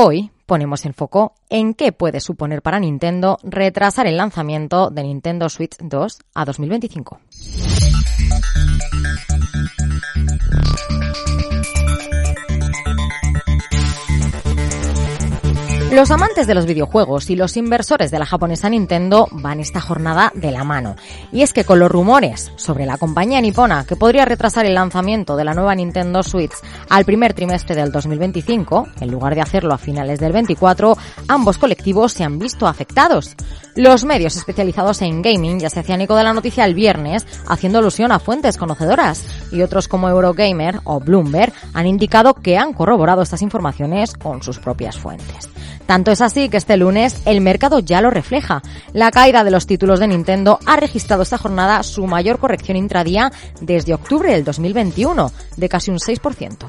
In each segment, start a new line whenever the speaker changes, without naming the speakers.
Hoy ponemos el foco en qué puede suponer para Nintendo retrasar el lanzamiento de Nintendo Switch 2 a 2025. Los amantes de los videojuegos y los inversores de la japonesa Nintendo van esta jornada de la mano. Y es que con los rumores sobre la compañía nipona que podría retrasar el lanzamiento de la nueva Nintendo Switch al primer trimestre del 2025, en lugar de hacerlo a finales del 24, ambos colectivos se han visto afectados. Los medios especializados en gaming ya se hacían eco de la noticia el viernes, haciendo alusión a fuentes conocedoras, y otros como Eurogamer o Bloomberg han indicado que han corroborado estas informaciones con sus propias fuentes. Tanto es así que este lunes el mercado ya lo refleja. La caída de los títulos de Nintendo ha registrado esta jornada su mayor corrección intradía desde octubre del 2021, de casi un 6%.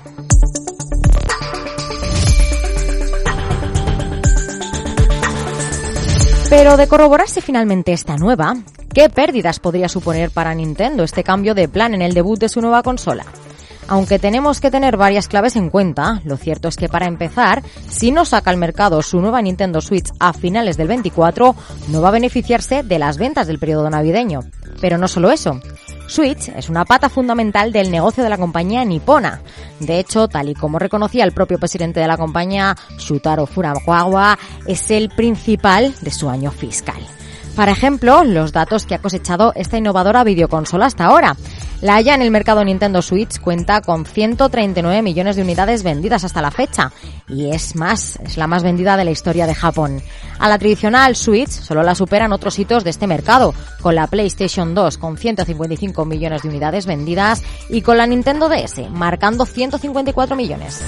Pero de corroborarse finalmente esta nueva, ¿qué pérdidas podría suponer para Nintendo este cambio de plan en el debut de su nueva consola? Aunque tenemos que tener varias claves en cuenta, lo cierto es que para empezar, si no saca al mercado su nueva Nintendo Switch a finales del 24, no va a beneficiarse de las ventas del periodo navideño. Pero no solo eso. Switch es una pata fundamental del negocio de la compañía nipona. De hecho, tal y como reconocía el propio presidente de la compañía, Shutaro Furukawa, es el principal de su año fiscal. Para ejemplo, los datos que ha cosechado esta innovadora videoconsola hasta ahora. La Haya en el mercado Nintendo Switch cuenta con 139 millones de unidades vendidas hasta la fecha y es más, es la más vendida de la historia de Japón. A la tradicional Switch solo la superan otros hitos de este mercado, con la PlayStation 2 con 155 millones de unidades vendidas y con la Nintendo DS marcando 154 millones.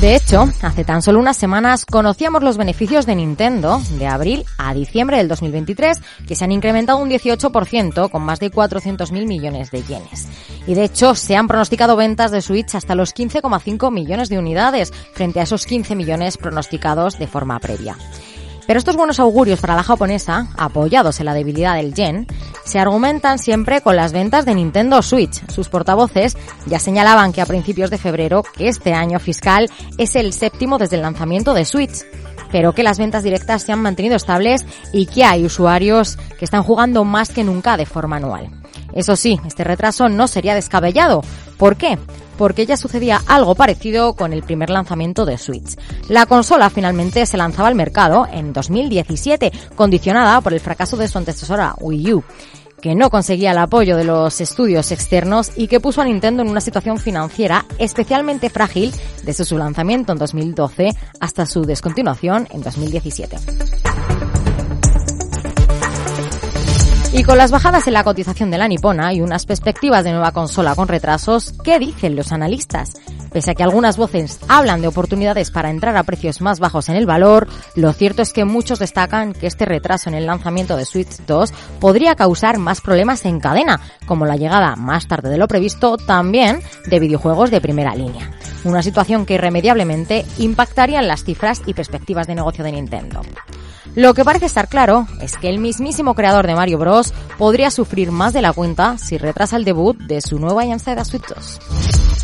De hecho, hace tan solo unas semanas conocíamos los beneficios de Nintendo de abril a diciembre del 2023, que se han incrementado un 18% con más de 400.000 millones de yenes. Y de hecho, se han pronosticado ventas de Switch hasta los 15,5 millones de unidades, frente a esos 15 millones pronosticados de forma previa. Pero estos buenos augurios para la japonesa, apoyados en la debilidad del yen, se argumentan siempre con las ventas de Nintendo Switch. Sus portavoces ya señalaban que a principios de febrero que este año fiscal es el séptimo desde el lanzamiento de Switch pero que las ventas directas se han mantenido estables y que hay usuarios que están jugando más que nunca de forma anual. Eso sí, este retraso no sería descabellado. ¿Por qué? Porque ya sucedía algo parecido con el primer lanzamiento de Switch. La consola finalmente se lanzaba al mercado en 2017, condicionada por el fracaso de su antecesora Wii U que no conseguía el apoyo de los estudios externos y que puso a Nintendo en una situación financiera especialmente frágil desde su lanzamiento en 2012 hasta su descontinuación en 2017. Y con las bajadas en la cotización de la nipona y unas perspectivas de nueva consola con retrasos, ¿qué dicen los analistas? Pese a que algunas voces hablan de oportunidades para entrar a precios más bajos en el valor, lo cierto es que muchos destacan que este retraso en el lanzamiento de Switch 2 podría causar más problemas en cadena, como la llegada más tarde de lo previsto también de videojuegos de primera línea. Una situación que irremediablemente impactaría en las cifras y perspectivas de negocio de Nintendo. Lo que parece estar claro es que el mismísimo creador de Mario Bros. podría sufrir más de la cuenta si retrasa el debut de su nueva Inside Switch 2.